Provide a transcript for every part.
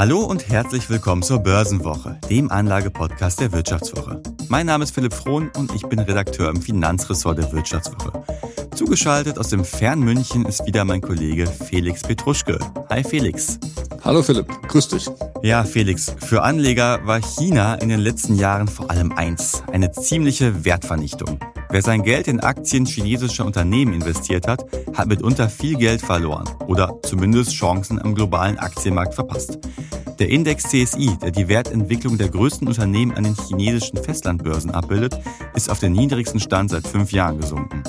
Hallo und herzlich willkommen zur Börsenwoche, dem Anlagepodcast der Wirtschaftswoche. Mein Name ist Philipp Frohn und ich bin Redakteur im Finanzressort der Wirtschaftswoche. Zugeschaltet aus dem Fernmünchen ist wieder mein Kollege Felix Petruschke. Hi Felix. Hallo Philipp, grüß dich. Ja, Felix, für Anleger war China in den letzten Jahren vor allem eins, eine ziemliche Wertvernichtung. Wer sein Geld in Aktien chinesischer Unternehmen investiert hat, hat mitunter viel Geld verloren oder zumindest Chancen am globalen Aktienmarkt verpasst. Der Index CSI, der die Wertentwicklung der größten Unternehmen an den chinesischen Festlandbörsen abbildet, ist auf den niedrigsten Stand seit fünf Jahren gesunken.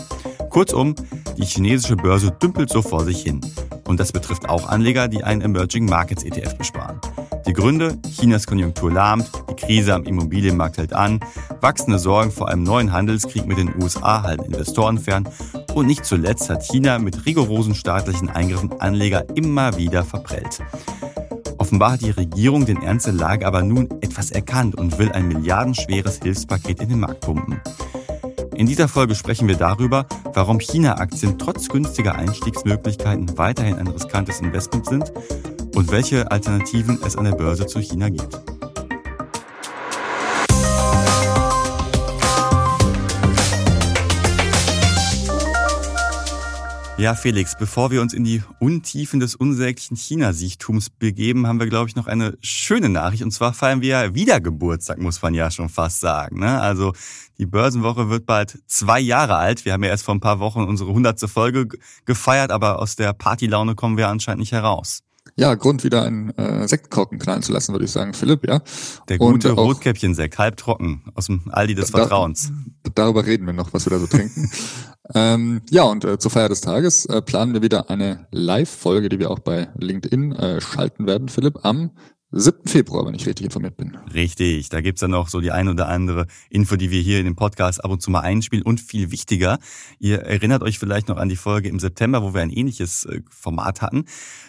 Kurzum, die chinesische Börse dümpelt so vor sich hin. Und das betrifft auch Anleger, die einen Emerging Markets ETF besparen. Die Gründe, Chinas Konjunktur lahmt, die Krise am Immobilienmarkt hält an, wachsende Sorgen vor einem neuen Handelskrieg mit den USA halten Investoren fern und nicht zuletzt hat China mit rigorosen staatlichen Eingriffen Anleger immer wieder verprellt. Offenbar hat die Regierung den Ernst der Lage aber nun etwas erkannt und will ein milliardenschweres Hilfspaket in den Markt pumpen. In dieser Folge sprechen wir darüber, warum China-Aktien trotz günstiger Einstiegsmöglichkeiten weiterhin ein riskantes Investment sind und welche Alternativen es an der Börse zu China gibt. Ja, Felix, bevor wir uns in die Untiefen des unsäglichen China-Siechtums begeben, haben wir, glaube ich, noch eine schöne Nachricht. Und zwar feiern wir ja wieder Geburtstag, muss man ja schon fast sagen. Ne? Also die Börsenwoche wird bald zwei Jahre alt. Wir haben ja erst vor ein paar Wochen unsere hundertste Folge gefeiert, aber aus der Partylaune kommen wir anscheinend nicht heraus. Ja, Grund wieder einen äh, Sektkorken knallen zu lassen, würde ich sagen, Philipp, ja. Der gute Rotkäppchensekt, halbtrocken, aus dem Aldi des Vertrauens. Da, darüber reden wir noch, was wir da so trinken. ähm, ja, und äh, zur Feier des Tages äh, planen wir wieder eine Live-Folge, die wir auch bei LinkedIn äh, schalten werden, Philipp, am 7. Februar, wenn ich richtig informiert bin. Richtig, da gibt's dann noch so die ein oder andere Info, die wir hier in dem Podcast ab und zu mal einspielen. Und viel wichtiger, ihr erinnert euch vielleicht noch an die Folge im September, wo wir ein ähnliches äh, Format hatten.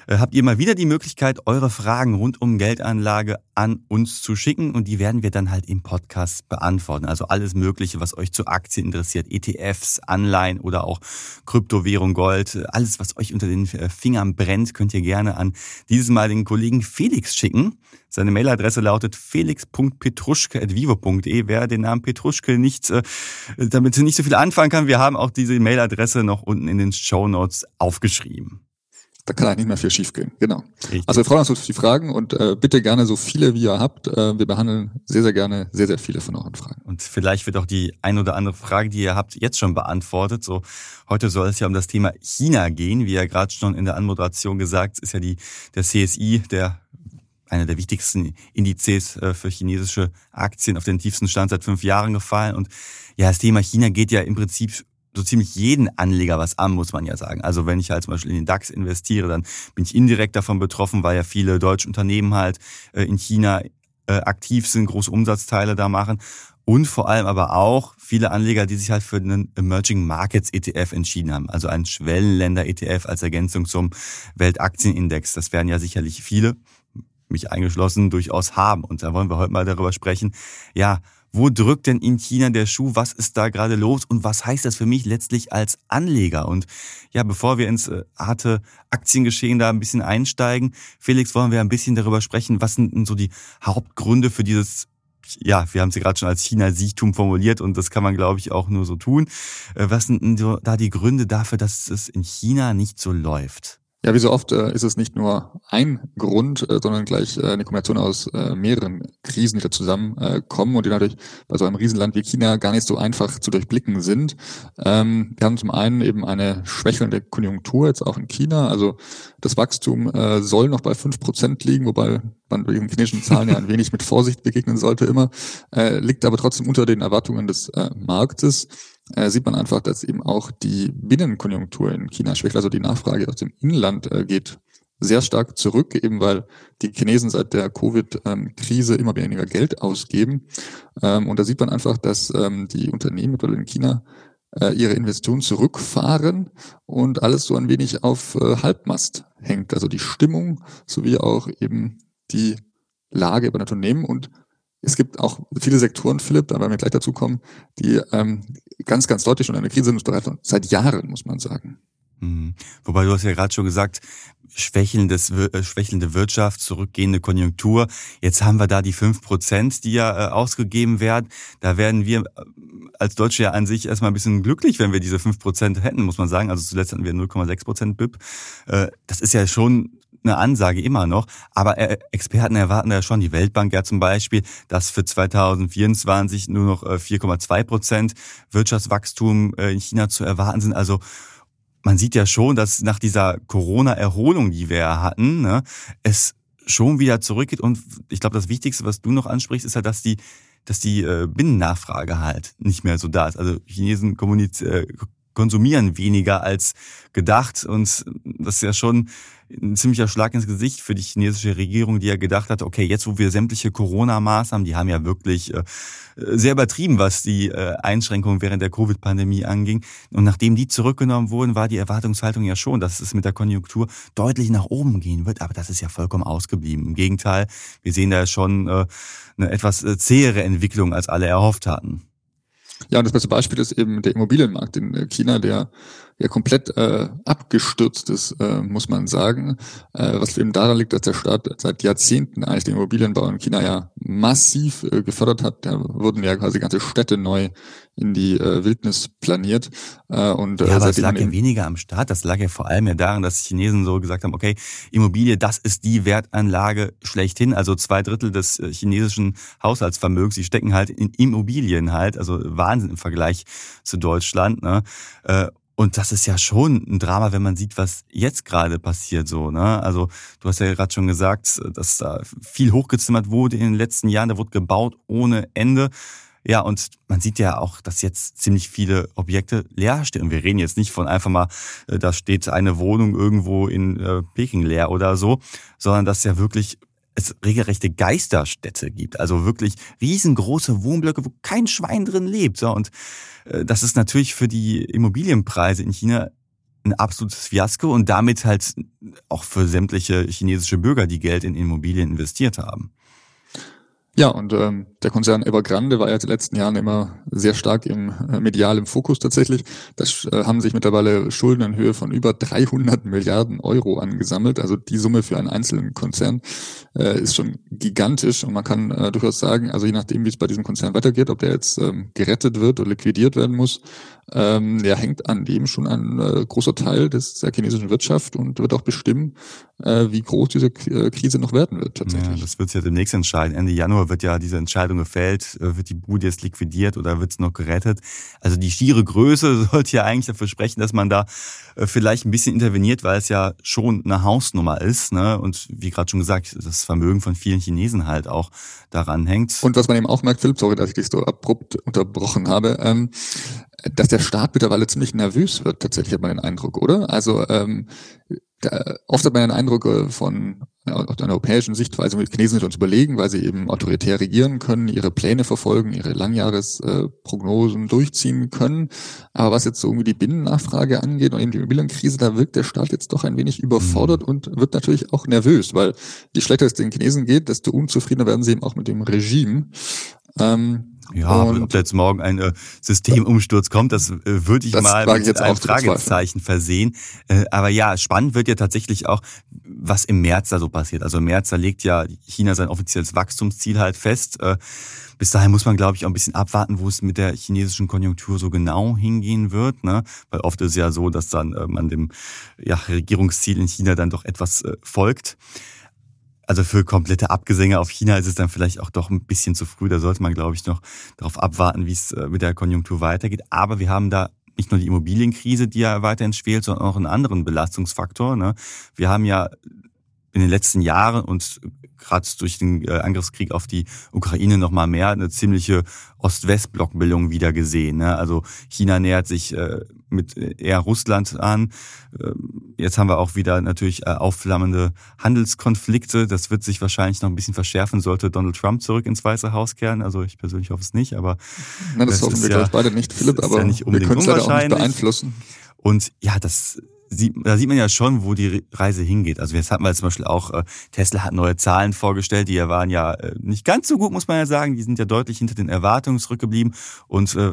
Äh, habt ihr mal wieder die Möglichkeit, eure Fragen rund um Geldanlage an uns zu schicken und die werden wir dann halt im Podcast beantworten. Also alles Mögliche, was euch zu Aktien interessiert, ETFs, Anleihen oder auch Kryptowährung, Gold, alles, was euch unter den äh, Fingern brennt, könnt ihr gerne an dieses Mal den Kollegen Felix schicken. Seine Mailadresse lautet felix.petruschke.vivo.de. Wer den Namen Petruschke nicht, äh, damit nicht so viel anfangen kann, wir haben auch diese Mailadresse noch unten in den Show Notes aufgeschrieben da kann eigentlich nicht mehr viel schiefgehen. Genau. Richtig. Also wir freuen uns auf die Fragen und äh, bitte gerne so viele wie ihr habt. Äh, wir behandeln sehr, sehr gerne sehr, sehr viele von euren Fragen. Und vielleicht wird auch die ein oder andere Frage, die ihr habt, jetzt schon beantwortet. So heute soll es ja um das Thema China gehen. Wie ja gerade schon in der Anmoderation gesagt, ist ja die der CSI, der einer der wichtigsten Indizes äh, für chinesische Aktien auf den tiefsten Stand seit fünf Jahren gefallen. Und ja, das Thema China geht ja im Prinzip so ziemlich jeden Anleger was an, muss man ja sagen. Also wenn ich halt zum Beispiel in den DAX investiere, dann bin ich indirekt davon betroffen, weil ja viele deutsche Unternehmen halt äh, in China äh, aktiv sind, große Umsatzteile da machen. Und vor allem aber auch viele Anleger, die sich halt für einen Emerging Markets ETF entschieden haben. Also einen Schwellenländer ETF als Ergänzung zum Weltaktienindex. Das werden ja sicherlich viele, mich eingeschlossen, durchaus haben. Und da wollen wir heute mal darüber sprechen. Ja, wo drückt denn in China der Schuh? Was ist da gerade los? Und was heißt das für mich letztlich als Anleger? Und ja, bevor wir ins äh, harte Aktiengeschehen da ein bisschen einsteigen, Felix, wollen wir ein bisschen darüber sprechen, was sind denn so die Hauptgründe für dieses ja, wir haben sie gerade schon als China-Siechtum formuliert und das kann man, glaube ich, auch nur so tun. Äh, was sind denn da die Gründe dafür, dass es in China nicht so läuft? Ja, wie so oft äh, ist es nicht nur ein Grund, äh, sondern gleich äh, eine Kombination aus äh, mehreren Krisen, die da zusammenkommen und die natürlich bei so einem Riesenland wie China gar nicht so einfach zu durchblicken sind. Ähm, wir haben zum einen eben eine schwächelnde Konjunktur, jetzt auch in China. Also das Wachstum äh, soll noch bei fünf Prozent liegen, wobei man bei den chinesischen Zahlen ja ein wenig mit Vorsicht begegnen sollte immer, äh, liegt aber trotzdem unter den Erwartungen des Marktes äh, sieht man einfach, dass eben auch die Binnenkonjunktur in China schwächt, also die Nachfrage aus dem Inland äh, geht sehr stark zurück, eben weil die Chinesen seit der Covid-Krise immer weniger Geld ausgeben. Ähm, und da sieht man einfach, dass ähm, die Unternehmen in China äh, ihre Investitionen zurückfahren und alles so ein wenig auf äh, Halbmast hängt. Also die Stimmung sowie auch eben die Lage bei den Unternehmen und es gibt auch viele Sektoren, Philipp, da werden wir gleich dazu kommen, die ähm, ganz, ganz deutlich schon in der Krise sind, seit Jahren, muss man sagen. Mhm. Wobei du hast ja gerade schon gesagt, schwächelndes, äh, schwächelnde Wirtschaft, zurückgehende Konjunktur. Jetzt haben wir da die fünf Prozent, die ja äh, ausgegeben werden. Da werden wir äh, als Deutsche ja an sich erstmal ein bisschen glücklich, wenn wir diese fünf Prozent hätten, muss man sagen. Also zuletzt hatten wir 0,6 Prozent BIP. Das ist ja schon eine Ansage immer noch. Aber Experten erwarten ja schon, die Weltbank ja zum Beispiel, dass für 2024 nur noch 4,2 Prozent Wirtschaftswachstum in China zu erwarten sind. Also man sieht ja schon, dass nach dieser Corona-Erholung, die wir hatten, ne, es schon wieder zurückgeht. Und ich glaube, das Wichtigste, was du noch ansprichst, ist halt, dass die, dass die äh, Binnennachfrage halt nicht mehr so da ist. Also Chinesen kommunizieren äh, konsumieren weniger als gedacht. Und das ist ja schon ein ziemlicher Schlag ins Gesicht für die chinesische Regierung, die ja gedacht hat, okay, jetzt wo wir sämtliche Corona-Maßnahmen, die haben ja wirklich äh, sehr übertrieben, was die äh, Einschränkungen während der Covid-Pandemie anging. Und nachdem die zurückgenommen wurden, war die Erwartungshaltung ja schon, dass es mit der Konjunktur deutlich nach oben gehen wird. Aber das ist ja vollkommen ausgeblieben. Im Gegenteil, wir sehen da schon äh, eine etwas zähere Entwicklung, als alle erhofft hatten. Ja, und das beste Beispiel ist eben der Immobilienmarkt in China, der ja komplett äh, abgestürzt ist, äh, muss man sagen. Äh, was eben daran liegt, dass der Staat seit Jahrzehnten eigentlich den Immobilienbau in China ja massiv äh, gefördert hat. Da wurden ja quasi ganze Städte neu in die äh, Wildnis planiert. Äh, und, äh, ja, aber es lag ja weniger am Staat. Das lag ja vor allem ja daran, dass Chinesen so gesagt haben, okay, Immobilie, das ist die Wertanlage schlechthin. Also zwei Drittel des äh, chinesischen Haushaltsvermögens, die stecken halt in Immobilien halt. Also Wahnsinn im Vergleich zu Deutschland. Ne? Und das ist ja schon ein Drama, wenn man sieht, was jetzt gerade passiert, so, ne? Also, du hast ja gerade schon gesagt, dass da viel hochgezimmert wurde in den letzten Jahren, da wurde gebaut ohne Ende. Ja, und man sieht ja auch, dass jetzt ziemlich viele Objekte leer stehen. Und wir reden jetzt nicht von einfach mal, äh, da steht eine Wohnung irgendwo in äh, Peking leer oder so, sondern dass ja wirklich es regelrechte Geisterstädte gibt. Also wirklich riesengroße Wohnblöcke, wo kein Schwein drin lebt. Und äh, das ist natürlich für die Immobilienpreise in China ein absolutes Fiasko und damit halt auch für sämtliche chinesische Bürger, die Geld in Immobilien investiert haben. Ja, und ähm, der Konzern Evergrande war ja in den letzten Jahren immer sehr stark im äh, medial im Fokus tatsächlich. Das äh, haben sich mittlerweile Schulden in Höhe von über 300 Milliarden Euro angesammelt. Also die Summe für einen einzelnen Konzern äh, ist schon gigantisch und man kann äh, durchaus sagen, also je nachdem, wie es bei diesem Konzern weitergeht, ob der jetzt ähm, gerettet wird oder liquidiert werden muss, ähm, der hängt an dem schon ein äh, großer Teil des, der chinesischen Wirtschaft und wird auch bestimmen, äh, wie groß diese Krise noch werden wird tatsächlich. Ja, das wird sich ja demnächst entscheiden. Ende Januar wird ja diese Entscheidung gefällt, äh, wird die Bude jetzt liquidiert oder wird es noch gerettet. Also die schiere Größe sollte ja eigentlich dafür sprechen, dass man da äh, vielleicht ein bisschen interveniert, weil es ja schon eine Hausnummer ist. Ne? Und wie gerade schon gesagt, das Vermögen von vielen Chinesen halt auch daran hängt. Und was man eben auch merkt, Philipp, sorry, dass ich dich so abrupt unterbrochen habe, ähm, dass der Staat mittlerweile ziemlich nervös wird, tatsächlich hat man den Eindruck, oder? Also ähm, da, oft hat man den Eindruck äh, von aus einer europäischen Sichtweise, die Chinesen sind uns überlegen, weil sie eben autoritär regieren können, ihre Pläne verfolgen, ihre Langjahresprognosen äh, durchziehen können. Aber was jetzt so irgendwie die Binnennachfrage angeht und eben die Immobilienkrise, da wirkt der Staat jetzt doch ein wenig überfordert mhm. und wird natürlich auch nervös, weil je schlechter es den Chinesen geht, desto unzufriedener werden sie eben auch mit dem Regime. Ähm, ja, und ob da jetzt morgen ein äh, Systemumsturz kommt, das äh, würde ich mal mit ich einem Fragezeichen versehen. Äh, aber ja, spannend wird ja tatsächlich auch, was im März da so passiert. Also im März, da legt ja China sein offizielles Wachstumsziel halt fest. Bis dahin muss man, glaube ich, auch ein bisschen abwarten, wo es mit der chinesischen Konjunktur so genau hingehen wird. Ne? Weil oft ist es ja so, dass dann man dem ja, Regierungsziel in China dann doch etwas folgt. Also für komplette Abgesänge auf China ist es dann vielleicht auch doch ein bisschen zu früh. Da sollte man, glaube ich, noch darauf abwarten, wie es äh, mit der Konjunktur weitergeht. Aber wir haben da nicht nur die Immobilienkrise, die ja weiterhin schwelt, sondern auch einen anderen Belastungsfaktor. Ne? Wir haben ja in den letzten Jahren und gerade durch den äh, Angriffskrieg auf die Ukraine noch mal mehr eine ziemliche Ost-West-Blockbildung wieder gesehen. Ne? Also China nähert sich äh, mit eher Russland an. Ähm, jetzt haben wir auch wieder natürlich aufflammende Handelskonflikte. Das wird sich wahrscheinlich noch ein bisschen verschärfen, sollte Donald Trump zurück ins Weiße Haus kehren. Also ich persönlich hoffe es nicht, aber Nein, das, das hoffen wir ja, beide nicht, Philipp, aber ja nicht wir können es leider auch nicht beeinflussen. Und ja, das sieht, da sieht man ja schon, wo die Reise hingeht. Also jetzt hatten wir zum Beispiel auch, äh, Tesla hat neue Zahlen vorgestellt, die waren ja äh, nicht ganz so gut, muss man ja sagen. Die sind ja deutlich hinter den Erwartungen zurückgeblieben. Und äh,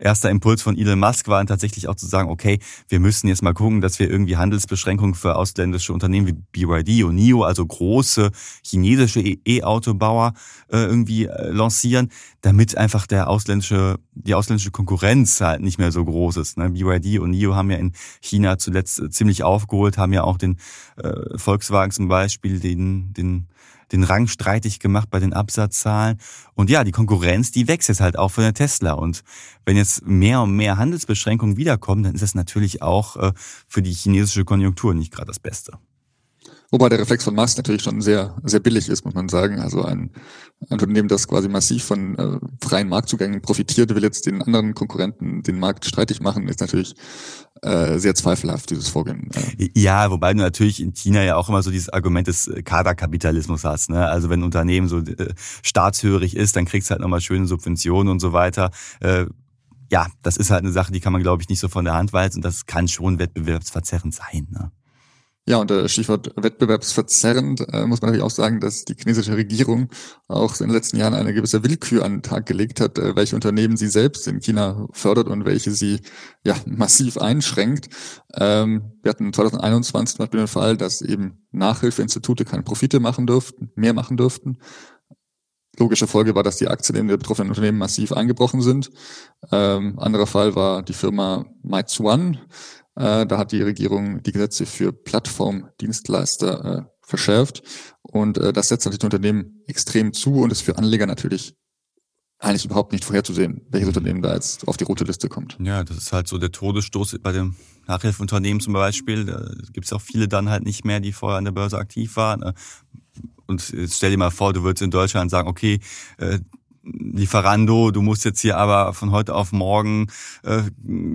erster Impuls von Elon Musk war tatsächlich auch zu sagen, okay, wir müssen jetzt mal gucken, dass wir irgendwie Handelsbeschränkungen für ausländische Unternehmen wie BYD und NIO, also große chinesische E-Autobauer, äh, irgendwie äh, lancieren, damit einfach der ausländische, die ausländische Konkurrenz halt nicht mehr so groß ist. Ne? BYD und NIO haben ja in China zuletzt ziemlich aufgeholt, haben ja auch den äh, Volkswagen zum Beispiel den, den den Rang streitig gemacht bei den Absatzzahlen. Und ja, die Konkurrenz, die wächst jetzt halt auch von der Tesla. Und wenn jetzt mehr und mehr Handelsbeschränkungen wiederkommen, dann ist das natürlich auch äh, für die chinesische Konjunktur nicht gerade das Beste. Wobei der Reflex von Musk natürlich schon sehr, sehr billig ist, muss man sagen. Also ein, ein Unternehmen, das quasi massiv von äh, freien Marktzugängen profitiert, will jetzt den anderen Konkurrenten den Markt streitig machen, ist natürlich äh, sehr zweifelhaft, dieses Vorgehen. Ja, wobei du natürlich in China ja auch immer so dieses Argument des äh, Kaderkapitalismus hast. Ne? Also wenn ein Unternehmen so äh, staatshörig ist, dann kriegst du halt nochmal schöne Subventionen und so weiter. Äh, ja, das ist halt eine Sache, die kann man, glaube ich, nicht so von der Hand weisen und das kann schon wettbewerbsverzerrend sein. Ne? Ja, und äh, Stichwort wettbewerbsverzerrend äh, muss man natürlich auch sagen, dass die chinesische Regierung auch in den letzten Jahren eine gewisse Willkür an den Tag gelegt hat, äh, welche Unternehmen sie selbst in China fördert und welche sie ja massiv einschränkt. Ähm, wir hatten 2021 zum Beispiel den Fall, dass eben Nachhilfeinstitute keine Profite machen dürften, mehr machen dürften. Logische Folge war, dass die Aktien der betroffenen Unternehmen massiv eingebrochen sind. Ähm, anderer Fall war die Firma Meituan, äh, da hat die Regierung die Gesetze für Plattformdienstleister äh, verschärft. Und äh, das setzt natürlich Unternehmen extrem zu und ist für Anleger natürlich eigentlich überhaupt nicht vorherzusehen, welches Unternehmen da jetzt auf die rote Liste kommt. Ja, das ist halt so der Todesstoß bei dem Nachhilfeunternehmen zum Beispiel. Da gibt es auch viele dann halt nicht mehr, die vorher an der Börse aktiv waren. Ne? Und jetzt stell dir mal vor, du würdest in Deutschland sagen, okay, äh, Lieferando, du musst jetzt hier aber von heute auf morgen, äh,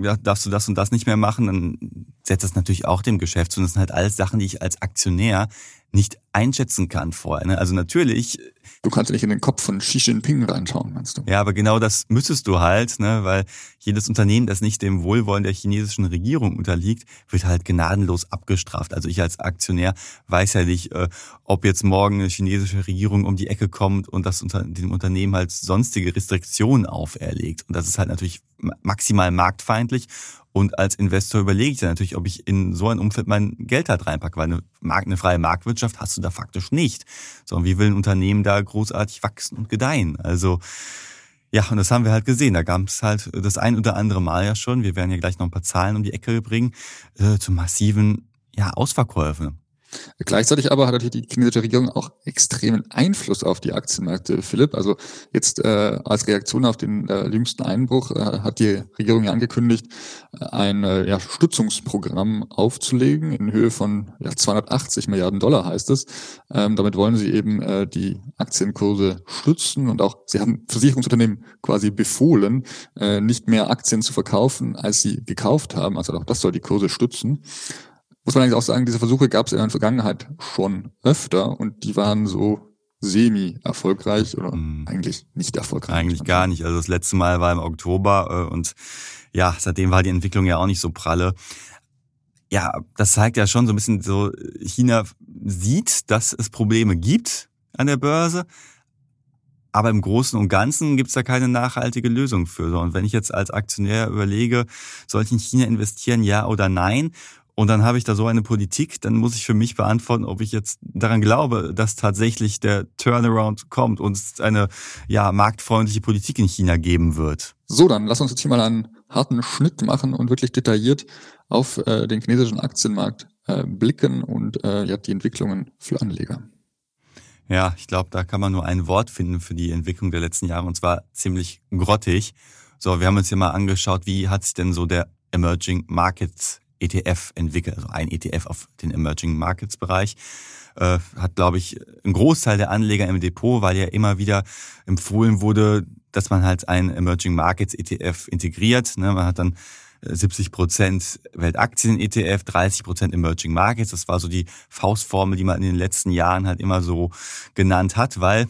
ja, darfst du das und das nicht mehr machen, dann setzt das natürlich auch dem Geschäft zu. Und das sind halt alles Sachen, die ich als Aktionär nicht einschätzen kann vorher. Ne? Also natürlich. Du kannst nicht in den Kopf von Xi Jinping reinschauen, meinst du? Ja, aber genau das müsstest du halt, ne? weil jedes Unternehmen, das nicht dem Wohlwollen der chinesischen Regierung unterliegt, wird halt gnadenlos abgestraft. Also ich als Aktionär weiß ja nicht, äh, ob jetzt morgen eine chinesische Regierung um die Ecke kommt und das unter dem Unternehmen halt sonstige Restriktionen auferlegt. Und das ist halt natürlich maximal marktfeindlich und als Investor überlege ich dann natürlich, ob ich in so ein Umfeld mein Geld halt reinpacke, weil eine, Markt, eine freie Marktwirtschaft hast du da faktisch nicht. Sondern wie will ein Unternehmen da großartig wachsen und gedeihen? Also, ja, und das haben wir halt gesehen. Da gab es halt das ein oder andere Mal ja schon. Wir werden ja gleich noch ein paar Zahlen um die Ecke bringen, äh, zu massiven ja, Ausverkäufen. Gleichzeitig aber hat natürlich die chinesische Regierung auch extremen Einfluss auf die Aktienmärkte, Philipp. Also jetzt äh, als Reaktion auf den äh, jüngsten Einbruch äh, hat die Regierung ja angekündigt, äh, ein äh, ja, Stützungsprogramm aufzulegen in Höhe von ja, 280 Milliarden Dollar heißt es. Ähm, damit wollen sie eben äh, die Aktienkurse stützen und auch sie haben Versicherungsunternehmen quasi befohlen, äh, nicht mehr Aktien zu verkaufen, als sie gekauft haben. Also auch das soll die Kurse stützen muss man eigentlich auch sagen, diese Versuche gab es in der Vergangenheit schon öfter und die waren so semi-erfolgreich oder mhm. eigentlich nicht erfolgreich. Eigentlich gar nicht. Also das letzte Mal war im Oktober äh, und ja, seitdem war die Entwicklung ja auch nicht so pralle. Ja, das zeigt ja schon so ein bisschen so, China sieht, dass es Probleme gibt an der Börse, aber im Großen und Ganzen gibt es da keine nachhaltige Lösung für. Und wenn ich jetzt als Aktionär überlege, soll ich in China investieren, ja oder nein? Und dann habe ich da so eine Politik, dann muss ich für mich beantworten, ob ich jetzt daran glaube, dass tatsächlich der Turnaround kommt und es eine ja marktfreundliche Politik in China geben wird. So, dann lass uns jetzt hier mal einen harten Schnitt machen und wirklich detailliert auf äh, den chinesischen Aktienmarkt äh, blicken und äh, ja die Entwicklungen für Anleger. Ja, ich glaube, da kann man nur ein Wort finden für die Entwicklung der letzten Jahre und zwar ziemlich grottig. So, wir haben uns hier mal angeschaut, wie hat sich denn so der Emerging Markets ETF entwickelt, also ein ETF auf den Emerging Markets Bereich. Äh, hat, glaube ich, ein Großteil der Anleger im Depot, weil ja immer wieder empfohlen wurde, dass man halt ein Emerging Markets ETF integriert. Ne? Man hat dann 70 äh, Prozent Weltaktien-ETF, 30 Prozent Emerging Markets. Das war so die Faustformel, die man in den letzten Jahren halt immer so genannt hat, weil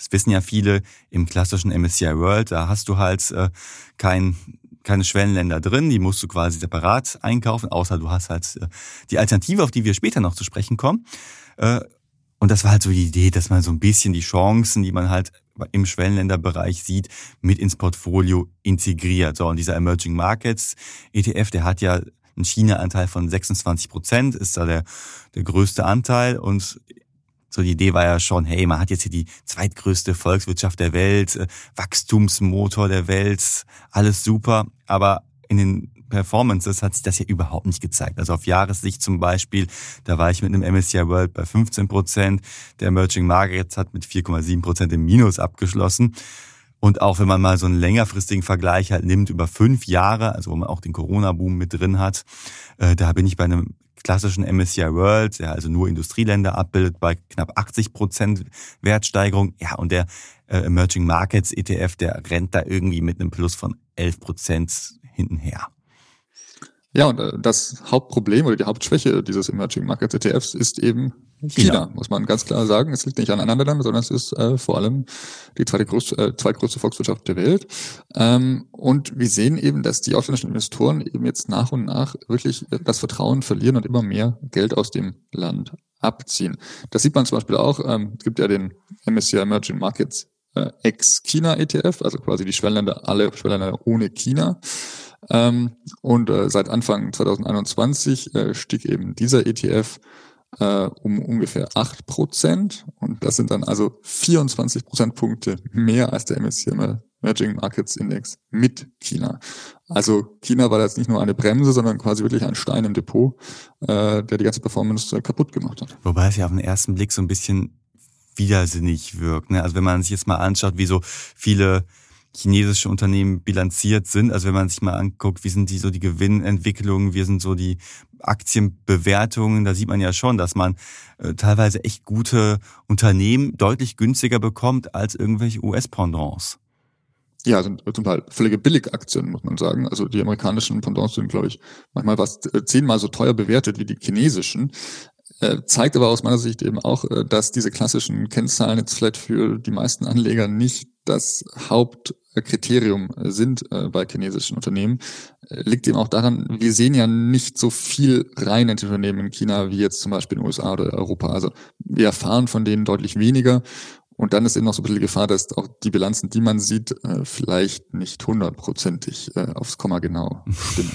das wissen ja viele im klassischen MSCI World, da hast du halt äh, kein keine Schwellenländer drin, die musst du quasi separat einkaufen, außer du hast halt äh, die Alternative, auf die wir später noch zu sprechen kommen. Äh, und das war halt so die Idee, dass man so ein bisschen die Chancen, die man halt im Schwellenländerbereich sieht, mit ins Portfolio integriert. So, und dieser Emerging Markets ETF, der hat ja einen China-Anteil von 26 Prozent, ist da der, der größte Anteil. Und so die Idee war ja schon, hey, man hat jetzt hier die zweitgrößte Volkswirtschaft der Welt, äh, Wachstumsmotor der Welt, alles super. Aber in den Performances hat sich das ja überhaupt nicht gezeigt. Also auf Jahressicht zum Beispiel, da war ich mit einem MSCI World bei 15 Prozent. Der Emerging Markets hat mit 4,7 Prozent im Minus abgeschlossen. Und auch wenn man mal so einen längerfristigen Vergleich halt nimmt über fünf Jahre, also wo man auch den Corona-Boom mit drin hat, äh, da bin ich bei einem klassischen MSCI World, der also nur Industrieländer abbildet, bei knapp 80 Prozent Wertsteigerung. Ja, und der äh, Emerging Markets ETF, der rennt da irgendwie mit einem Plus von 11 Prozent hintenher. Ja, und äh, das Hauptproblem oder die Hauptschwäche dieses Emerging Markets ETFs ist eben China, China muss man ganz klar sagen. Es liegt nicht an anderen Ländern, sondern es ist äh, vor allem die zweite größte, äh, zweitgrößte Volkswirtschaft der Welt. Ähm, und wir sehen eben, dass die ausländischen Investoren eben jetzt nach und nach wirklich das Vertrauen verlieren und immer mehr Geld aus dem Land abziehen. Das sieht man zum Beispiel auch, ähm, es gibt ja den MSCI Emerging Markets äh, ex-China ETF, also quasi die Schwellenländer, alle Schwellenländer ohne China. Ähm, und äh, seit Anfang 2021 äh, stieg eben dieser ETF äh, um ungefähr acht Prozent. Und das sind dann also 24 Prozentpunkte mehr als der MSCI Emerging Markets Index mit China. Also China war jetzt nicht nur eine Bremse, sondern quasi wirklich ein Stein im Depot, äh, der die ganze Performance äh, kaputt gemacht hat. Wobei es ja auf den ersten Blick so ein bisschen widersinnig wirkt. Ne? Also wenn man sich jetzt mal anschaut, wie so viele chinesische Unternehmen bilanziert sind. Also wenn man sich mal anguckt, wie sind die so die Gewinnentwicklungen, wie sind so die Aktienbewertungen, da sieht man ja schon, dass man äh, teilweise echt gute Unternehmen deutlich günstiger bekommt als irgendwelche US-Pendants. Ja, sind zum Teil völlige Billigaktien, muss man sagen. Also die amerikanischen Pendants sind, glaube ich, manchmal was äh, zehnmal so teuer bewertet wie die chinesischen. Äh, zeigt aber aus meiner Sicht eben auch, dass diese klassischen Kennzahlen jetzt vielleicht für die meisten Anleger nicht das Hauptkriterium sind äh, bei chinesischen Unternehmen, äh, liegt eben auch daran, wir sehen ja nicht so viel rein in Unternehmen in China wie jetzt zum Beispiel in den USA oder Europa. Also wir erfahren von denen deutlich weniger. Und dann ist eben noch so ein bisschen Gefahr, dass auch die Bilanzen, die man sieht, äh, vielleicht nicht hundertprozentig aufs Komma genau stimmen.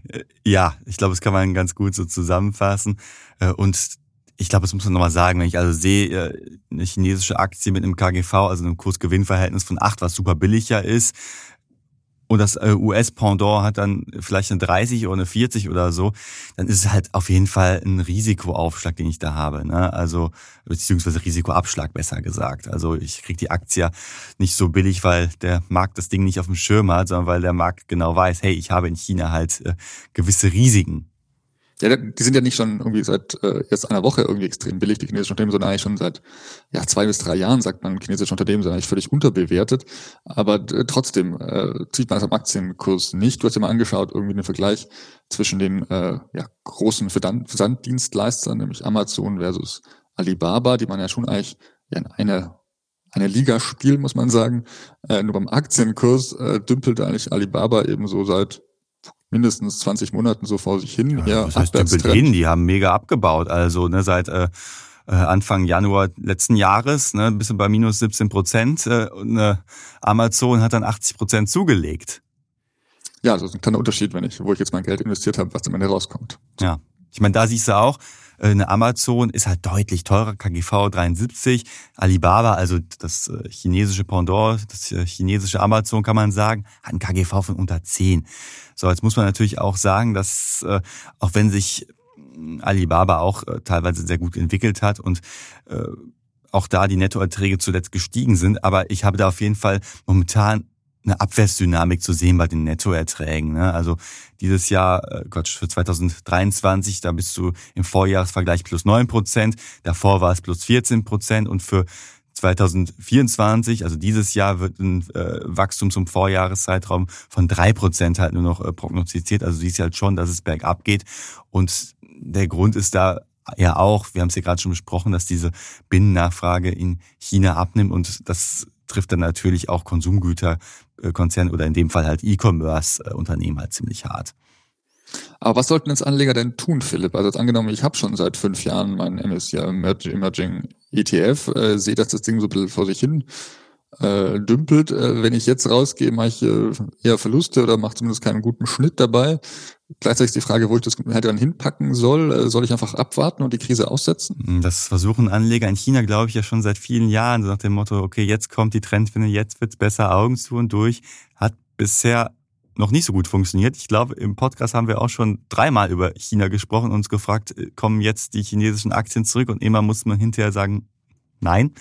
ja, ich glaube, das kann man ganz gut so zusammenfassen. Und ich glaube, das muss man nochmal sagen, wenn ich also sehe, äh, eine chinesische Aktie mit einem KGV, also einem Kurs-Gewinn-Verhältnis von 8, was super billig ja ist, und das äh, US-Pendant hat dann vielleicht eine 30 oder eine 40 oder so, dann ist es halt auf jeden Fall ein Risikoaufschlag, den ich da habe. Ne? Also, beziehungsweise Risikoabschlag besser gesagt. Also ich kriege die Aktie nicht so billig, weil der Markt das Ding nicht auf dem Schirm hat, sondern weil der Markt genau weiß, hey, ich habe in China halt äh, gewisse Risiken. Ja, die sind ja nicht schon irgendwie seit äh, jetzt einer Woche irgendwie extrem billig, die chinesischen Unternehmen, sondern eigentlich schon seit ja, zwei bis drei Jahren, sagt man, chinesische Unternehmen sind eigentlich völlig unterbewertet. Aber äh, trotzdem äh, zieht man es am Aktienkurs nicht. Du hast dir mal angeschaut, irgendwie den Vergleich zwischen den äh, ja, großen Versanddienstleistern, nämlich Amazon versus Alibaba, die man ja schon eigentlich ja, in einer eine Liga spielt, muss man sagen. Äh, nur beim Aktienkurs äh, dümpelt eigentlich Alibaba eben so seit mindestens 20 Monaten so vor sich hin. Ja, das heißt, hin, die haben mega abgebaut. Also ne, seit äh, äh Anfang Januar letzten Jahres, ne, bis bei minus 17 Prozent. Äh, und äh, Amazon hat dann 80 Prozent zugelegt. Ja, das ist ein kleiner Unterschied, wenn ich, wo ich jetzt mein Geld investiert habe, was am Ende rauskommt. Ja, ich meine, da siehst du auch, eine Amazon ist halt deutlich teurer, KGV 73. Alibaba, also das äh, chinesische Pendant, das äh, chinesische Amazon kann man sagen, hat ein KGV von unter 10. So, jetzt muss man natürlich auch sagen, dass auch wenn sich Alibaba auch teilweise sehr gut entwickelt hat und auch da die Nettoerträge zuletzt gestiegen sind, aber ich habe da auf jeden Fall momentan eine Abwärtsdynamik zu sehen bei den Nettoerträgen. Ne? Also dieses Jahr, äh, Gott, für 2023, da bist du im Vorjahresvergleich plus neun Prozent, davor war es plus 14 Prozent und für 2024, also dieses Jahr, wird ein äh, Wachstum zum Vorjahreszeitraum von drei Prozent halt nur noch äh, prognostiziert. Also siehst halt schon, dass es bergab geht. Und der Grund ist da ja auch, wir haben es ja gerade schon besprochen, dass diese Binnennachfrage in China abnimmt und das trifft dann natürlich auch Konsumgüterkonzerne oder in dem Fall halt E-Commerce-Unternehmen halt ziemlich hart. Aber was sollten jetzt Anleger denn tun, Philipp? Also jetzt angenommen, ich habe schon seit fünf Jahren meinen MSCI Emerging ETF, äh, sehe, dass das Ding so ein bisschen vor sich hin äh, dümpelt. Äh, wenn ich jetzt rausgehe, mache ich äh, eher Verluste oder mache zumindest keinen guten Schnitt dabei. Gleichzeitig die Frage, wo ich das halt dann hinpacken soll. Äh, soll ich einfach abwarten und die Krise aussetzen? Hm, das versuchen Anleger in China, glaube ich, ja schon seit vielen Jahren. So nach dem Motto, okay, jetzt kommt die Trendwende, jetzt wird's besser, Augen zu und durch. Hat bisher noch nicht so gut funktioniert. Ich glaube, im Podcast haben wir auch schon dreimal über China gesprochen und uns gefragt, äh, kommen jetzt die chinesischen Aktien zurück? Und immer muss man hinterher sagen, nein.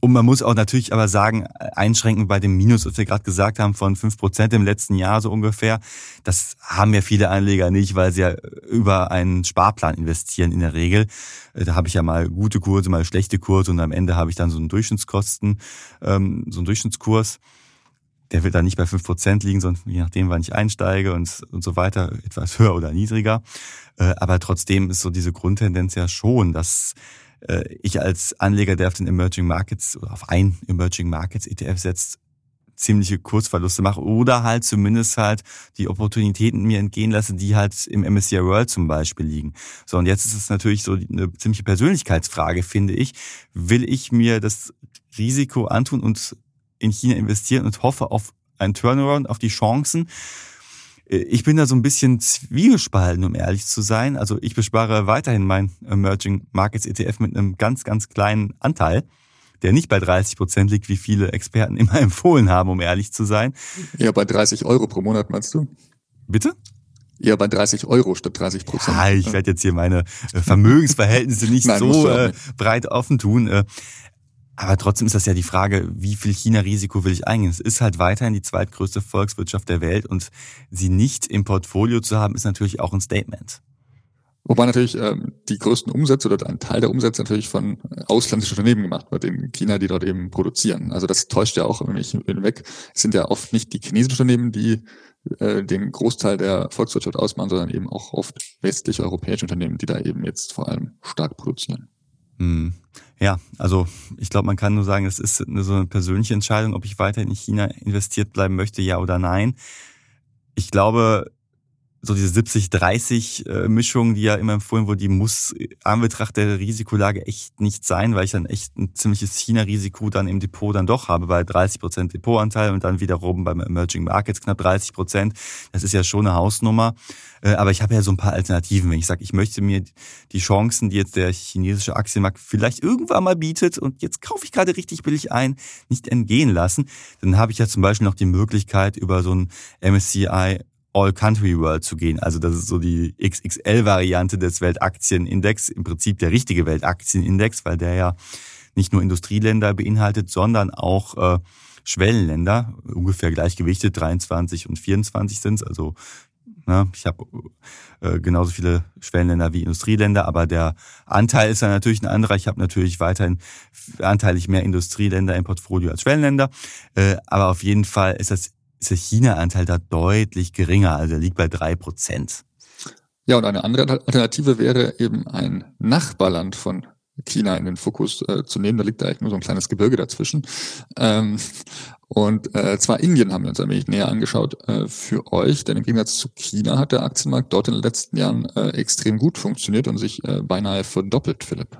Und man muss auch natürlich aber sagen, einschränken bei dem Minus, was wir gerade gesagt haben, von fünf Prozent im letzten Jahr so ungefähr. Das haben ja viele Anleger nicht, weil sie ja über einen Sparplan investieren in der Regel. Da habe ich ja mal gute Kurse, mal schlechte Kurse und am Ende habe ich dann so einen Durchschnittskosten, ähm, so einen Durchschnittskurs. Der wird dann nicht bei fünf Prozent liegen, sondern je nachdem, wann ich einsteige und, und so weiter, etwas höher oder niedriger. Äh, aber trotzdem ist so diese Grundtendenz ja schon, dass äh, ich als Anleger, der auf den Emerging Markets oder auf ein Emerging Markets ETF setzt, ziemliche Kursverluste mache oder halt zumindest halt die Opportunitäten mir entgehen lasse, die halt im MSCI World zum Beispiel liegen. So, und jetzt ist es natürlich so eine ziemliche Persönlichkeitsfrage, finde ich. Will ich mir das Risiko antun und in China investieren und hoffe auf einen Turnaround, auf die Chancen? Äh, ich bin da so ein bisschen zwiegespalten, um ehrlich zu sein. Also ich bespare weiterhin mein Emerging Markets ETF mit einem ganz, ganz kleinen Anteil, der nicht bei 30 Prozent liegt, wie viele Experten immer empfohlen haben, um ehrlich zu sein. Ja, bei 30 Euro pro Monat meinst du? Bitte? Ja, bei 30 Euro statt 30 Prozent. Ja, ich werde jetzt hier meine äh, Vermögensverhältnisse nicht Nein, so äh, breit offen tun. Äh, aber trotzdem ist das ja die Frage, wie viel China-Risiko will ich eingehen? Es ist halt weiterhin die zweitgrößte Volkswirtschaft der Welt und sie nicht im Portfolio zu haben, ist natürlich auch ein Statement. Wobei natürlich ähm, die größten Umsätze oder ein Teil der Umsätze natürlich von ausländischen Unternehmen gemacht wird in China, die dort eben produzieren. Also das täuscht ja auch nämlich weg. Es sind ja oft nicht die chinesischen Unternehmen, die äh, den Großteil der Volkswirtschaft ausmachen, sondern eben auch oft westliche europäische Unternehmen, die da eben jetzt vor allem stark produzieren. Hm. Ja, also ich glaube, man kann nur sagen, es ist eine, so eine persönliche Entscheidung, ob ich weiter in China investiert bleiben möchte, ja oder nein. Ich glaube, so diese 70-30-Mischung, die ja immer empfohlen wurde, die muss an Betracht der Risikolage echt nicht sein, weil ich dann echt ein ziemliches China-Risiko dann im Depot dann doch habe, bei 30 Prozent Depotanteil und dann wiederum beim Emerging Markets knapp 30%. Prozent. Das ist ja schon eine Hausnummer. Äh, aber ich habe ja so ein paar Alternativen. Wenn ich sage, ich möchte mir die Chancen, die jetzt der chinesische Aktienmarkt vielleicht irgendwann mal bietet und jetzt kaufe ich gerade richtig billig ein, nicht entgehen lassen, dann habe ich ja zum Beispiel noch die Möglichkeit, über so ein MSCI All-Country-World zu gehen. Also das ist so die XXL-Variante des Weltaktienindex, im Prinzip der richtige Weltaktienindex, weil der ja nicht nur Industrieländer beinhaltet, sondern auch äh, Schwellenländer, ungefähr gleichgewichtet, 23 und 24 sind Also ne, ich habe äh, genauso viele Schwellenländer wie Industrieländer, aber der Anteil ist ja natürlich ein anderer. Ich habe natürlich weiterhin anteilig mehr Industrieländer im Portfolio als Schwellenländer. Äh, aber auf jeden Fall ist das ist der China-Anteil da deutlich geringer, also er liegt bei drei Prozent. Ja, und eine andere Alternative wäre eben ein Nachbarland von China in den Fokus äh, zu nehmen. Da liegt da eigentlich nur so ein kleines Gebirge dazwischen. Ähm, und äh, zwar Indien haben wir uns ein wenig näher angeschaut äh, für euch, denn im Gegensatz zu China hat der Aktienmarkt dort in den letzten Jahren äh, extrem gut funktioniert und sich äh, beinahe verdoppelt, Philipp.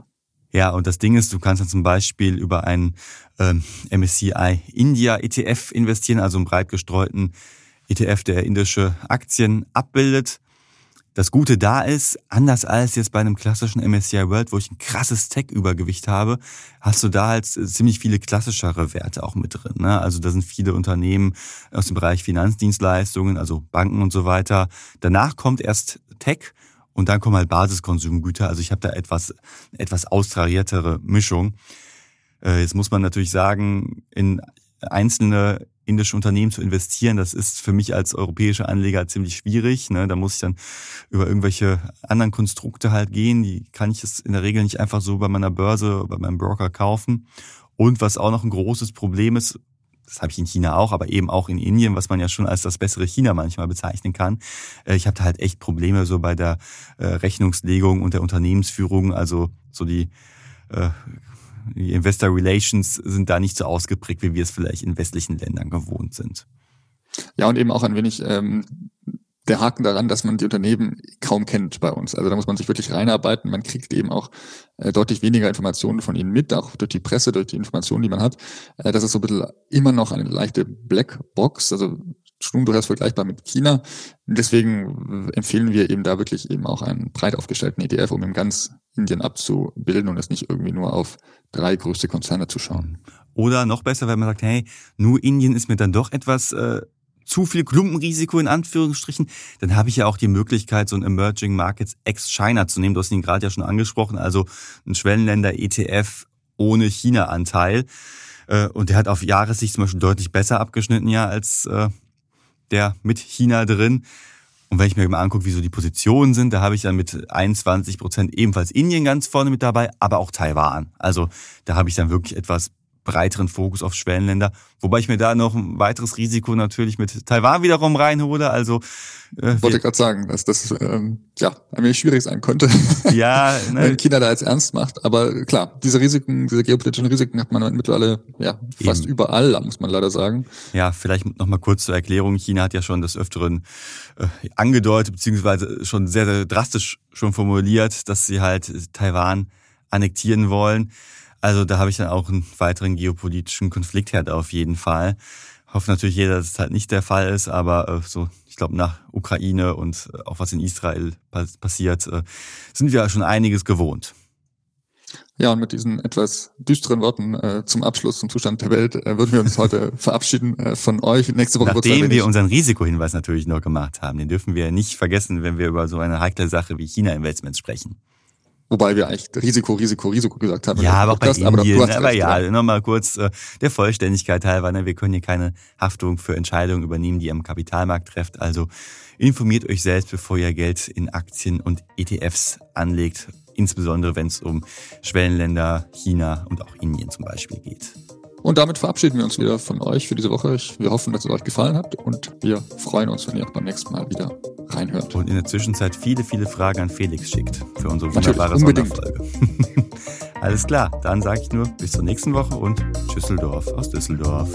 Ja, und das Ding ist, du kannst dann zum Beispiel über einen ähm, MSCI India ETF investieren, also einen breit gestreuten ETF, der indische Aktien abbildet. Das Gute da ist, anders als jetzt bei einem klassischen MSCI World, wo ich ein krasses Tech-Übergewicht habe, hast du da halt ziemlich viele klassischere Werte auch mit drin. Ne? Also da sind viele Unternehmen aus dem Bereich Finanzdienstleistungen, also Banken und so weiter. Danach kommt erst Tech und dann kommen halt Basiskonsumgüter. Also ich habe da etwas, etwas austrariertere Mischung. Äh, jetzt muss man natürlich sagen, in einzelne indische Unternehmen zu investieren, das ist für mich als europäischer Anleger ziemlich schwierig. Ne? Da muss ich dann über irgendwelche anderen Konstrukte halt gehen. Die kann ich jetzt in der Regel nicht einfach so bei meiner Börse, bei meinem Broker kaufen. Und was auch noch ein großes Problem ist, das habe ich in China auch, aber eben auch in Indien, was man ja schon als das bessere China manchmal bezeichnen kann. Äh, ich habe da halt echt Probleme so bei der äh, Rechnungslegung und der Unternehmensführung, also so die äh, die Investor Relations sind da nicht so ausgeprägt, wie wir es vielleicht in westlichen Ländern gewohnt sind. Ja, und eben auch ein wenig ähm, der Haken daran, dass man die Unternehmen kaum kennt bei uns. Also da muss man sich wirklich reinarbeiten. Man kriegt eben auch äh, deutlich weniger Informationen von ihnen mit, auch durch die Presse, durch die Informationen, die man hat. Äh, das ist so ein bisschen immer noch eine leichte Blackbox, also Stum durchaus vergleichbar mit China. Deswegen empfehlen wir eben da wirklich eben auch einen breit aufgestellten ETF, um eben ganz Indien abzubilden und es nicht irgendwie nur auf drei größte Konzerne zu schauen. Oder noch besser, wenn man sagt, hey, nur Indien ist mir dann doch etwas äh, zu viel Klumpenrisiko in Anführungsstrichen, dann habe ich ja auch die Möglichkeit, so ein Emerging Markets ex-China zu nehmen. Du hast ihn gerade ja schon angesprochen, also ein Schwellenländer-ETF ohne China-Anteil. Äh, und der hat auf Jahressicht zum Beispiel deutlich besser abgeschnitten ja als äh, der mit China drin. Und wenn ich mir mal angucke, wie so die Positionen sind, da habe ich dann mit 21 Prozent ebenfalls Indien ganz vorne mit dabei, aber auch Taiwan. Also da habe ich dann wirklich etwas breiteren Fokus auf Schwellenländer, wobei ich mir da noch ein weiteres Risiko natürlich mit Taiwan wiederum reinhole. Also äh, wollte gerade sagen, dass das ähm, ja ein wenig schwierig sein könnte, ja, ne. wenn China da jetzt ernst macht. Aber klar, diese Risiken, diese geopolitischen Risiken hat man mittlerweile ja fast Eben. überall, muss man leider sagen. Ja, vielleicht noch mal kurz zur Erklärung: China hat ja schon des Öfteren äh, angedeutet beziehungsweise schon sehr, sehr drastisch schon formuliert, dass sie halt Taiwan annektieren wollen. Also da habe ich dann auch einen weiteren geopolitischen Konfliktherd auf jeden Fall. Hoffe natürlich jeder, dass es halt nicht der Fall ist, aber äh, so, ich glaube, nach Ukraine und äh, auch was in Israel passiert, äh, sind wir schon einiges gewohnt. Ja, und mit diesen etwas düsteren Worten äh, zum Abschluss zum Zustand der Welt äh, würden wir uns heute verabschieden äh, von euch. Nächste Woche Nachdem wir unseren Risikohinweis natürlich noch gemacht haben, den dürfen wir nicht vergessen, wenn wir über so eine heikle Sache wie China-Investments sprechen. Wobei wir eigentlich Risiko, Risiko, Risiko gesagt haben. Ja, aber auch bei Indien. Aber, aber ja, ja. nochmal kurz äh, der Vollständigkeit halber. Ne? Wir können hier keine Haftung für Entscheidungen übernehmen, die ihr am Kapitalmarkt trefft. Also informiert euch selbst, bevor ihr Geld in Aktien und ETFs anlegt. Insbesondere wenn es um Schwellenländer, China und auch Indien zum Beispiel geht. Und damit verabschieden wir uns wieder von euch für diese Woche. Wir hoffen, dass es euch gefallen hat und wir freuen uns, wenn ihr auch beim nächsten Mal wieder reinhört. Und in der Zwischenzeit viele, viele Fragen an Felix schickt für unsere wunderbare Sonderfolge. Alles klar, dann sage ich nur bis zur nächsten Woche und Tschüsseldorf aus Düsseldorf.